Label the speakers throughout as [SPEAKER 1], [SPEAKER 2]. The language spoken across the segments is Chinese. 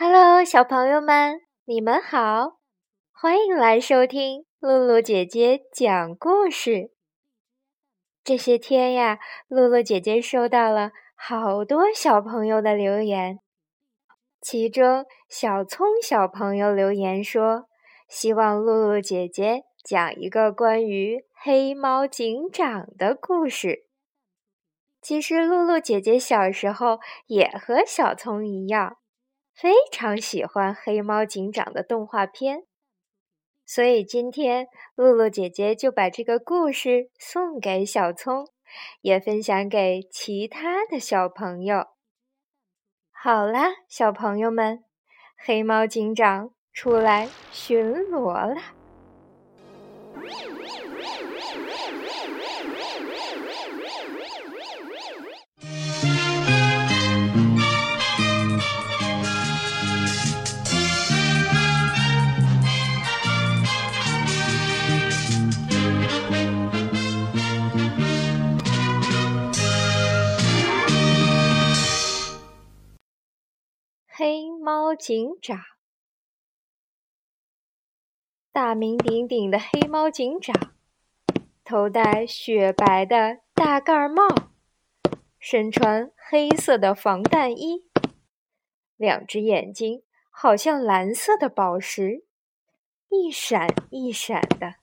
[SPEAKER 1] Hello，小朋友们，你们好，欢迎来收听露露姐姐讲故事。这些天呀，露露姐姐收到了好多小朋友的留言，其中小聪小朋友留言说，希望露露姐姐讲一个关于黑猫警长的故事。其实，露露姐姐小时候也和小聪一样，非常喜欢黑猫警长的动画片。所以今天，露露姐姐就把这个故事送给小聪，也分享给其他的小朋友。好啦，小朋友们，黑猫警长出来巡逻了。猫警长，大名鼎鼎的黑猫警长，头戴雪白的大盖帽，身穿黑色的防弹衣，两只眼睛好像蓝色的宝石，一闪一闪的，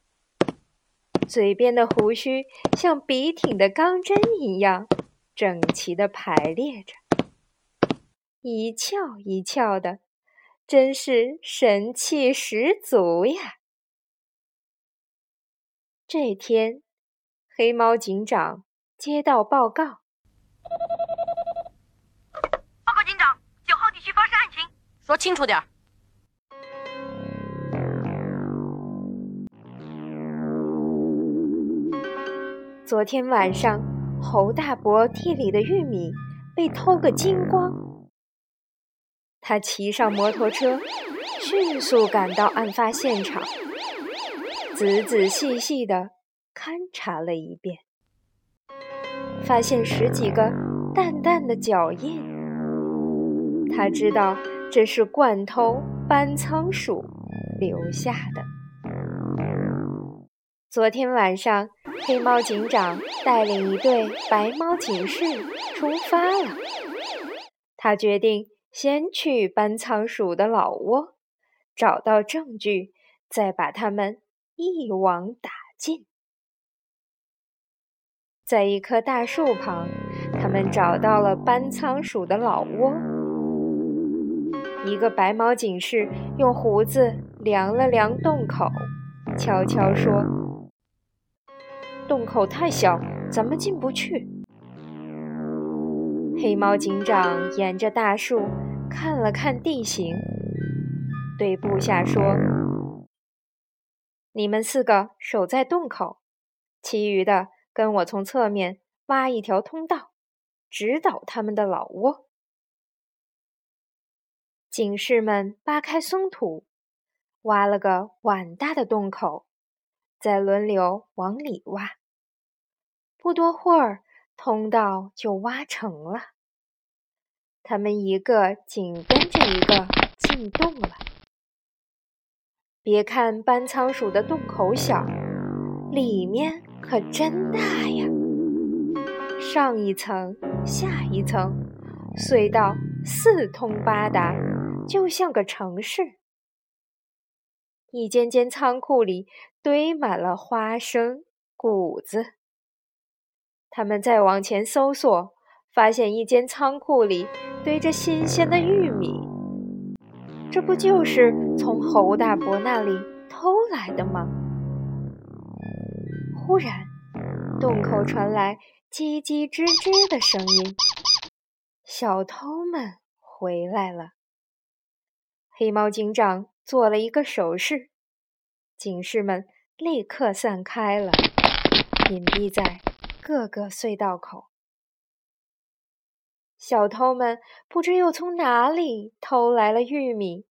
[SPEAKER 1] 嘴边的胡须像笔挺的钢针一样，整齐的排列着。一翘一翘的，真是神气十足呀！这天，黑猫警长接到报告：“
[SPEAKER 2] 报告警长，九号地区发生案情，
[SPEAKER 3] 说清楚点儿。”
[SPEAKER 1] 昨天晚上，侯大伯地里的玉米被偷个精光。他骑上摩托车，迅速赶到案发现场，仔仔细细地勘察了一遍，发现十几个淡淡的脚印。他知道这是惯偷搬仓鼠留下的。昨天晚上，黑猫警长带领一队白猫警士出发了，他决定。先去搬仓鼠的老窝，找到证据，再把它们一网打尽。在一棵大树旁，他们找到了搬仓鼠的老窝。一个白毛警士用胡子量了量洞口，悄悄说：“洞口太小，咱们进不去。”黑猫警长沿着大树。看了看地形，对部下说：“你们四个守在洞口，其余的跟我从侧面挖一条通道，直捣他们的老窝。”警士们扒开松土，挖了个碗大的洞口，再轮流往里挖。不多会儿，通道就挖成了。他们一个紧跟着一个进洞了。别看搬仓鼠的洞口小，里面可真大呀！上一层，下一层，隧道四通八达，就像个城市。一间间仓库里堆满了花生、谷子。他们再往前搜索。发现一间仓库里堆着新鲜的玉米，这不就是从侯大伯那里偷来的吗？忽然，洞口传来叽叽吱吱的声音，小偷们回来了。黑猫警长做了一个手势，警士们立刻散开了，隐蔽在各个隧道口。小偷们不知又从哪里偷来了玉米，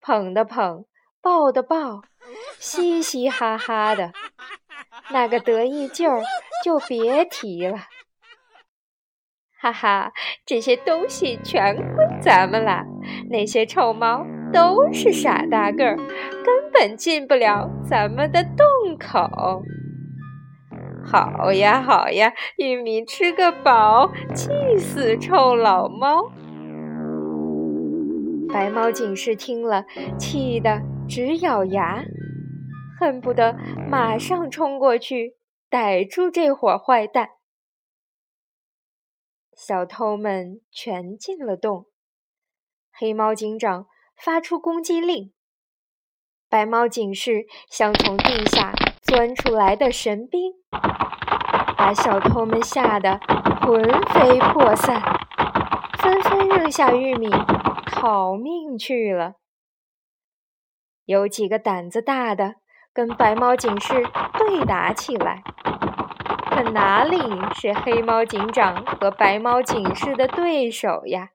[SPEAKER 1] 捧的捧，抱的抱，嘻嘻哈哈的，那个得意劲儿就别提了。哈哈，这些东西全归咱们了，那些臭猫都是傻大个儿，根本进不了咱们的洞口。好呀，好呀，玉米吃个饱，气死臭老猫！白猫警士听了，气得直咬牙，恨不得马上冲过去逮住这伙坏蛋。小偷们全进了洞，黑猫警长发出攻击令，白猫警士想从地下钻出来的神兵，把小偷们吓得魂飞魄散，纷纷扔下玉米。逃命去了。有几个胆子大的跟白猫警士对打起来，可哪里是黑猫警长和白猫警士的对手呀？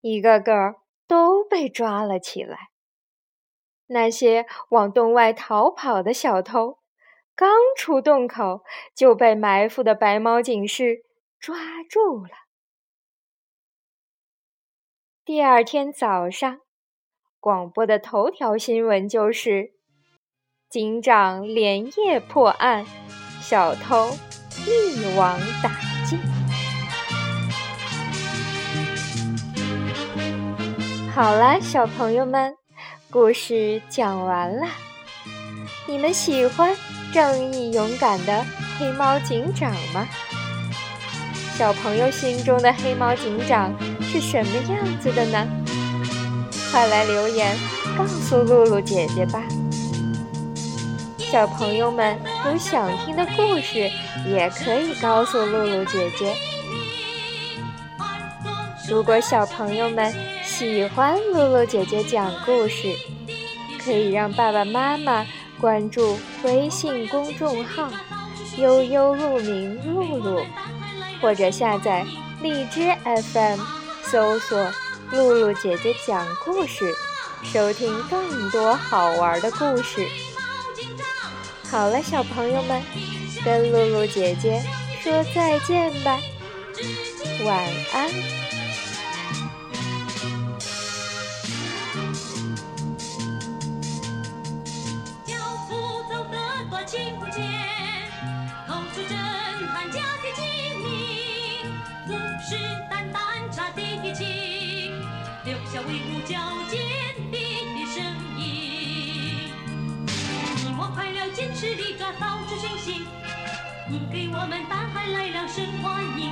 [SPEAKER 1] 一个个都被抓了起来。那些往洞外逃跑的小偷，刚出洞口就被埋伏的白猫警士抓住了。第二天早上，广播的头条新闻就是：“警长连夜破案，小偷一网打尽。”好了，小朋友们，故事讲完了。你们喜欢正义勇敢的黑猫警长吗？小朋友心中的黑猫警长是什么样子的呢？快来留言告诉露露姐姐吧！小朋友们有想听的故事，也可以告诉露露姐姐。如果小朋友们喜欢露露姐姐讲故事，可以让爸爸妈妈关注微信公众号“悠悠鹿鸣露露”。或者下载荔枝 FM，搜索“露露姐姐讲故事”，收听更多好玩的故事。好了，小朋友们，跟露露姐姐说再见吧，晚安。
[SPEAKER 3] 快乐坚持地抓到处星星，你给我们大海来了声欢迎，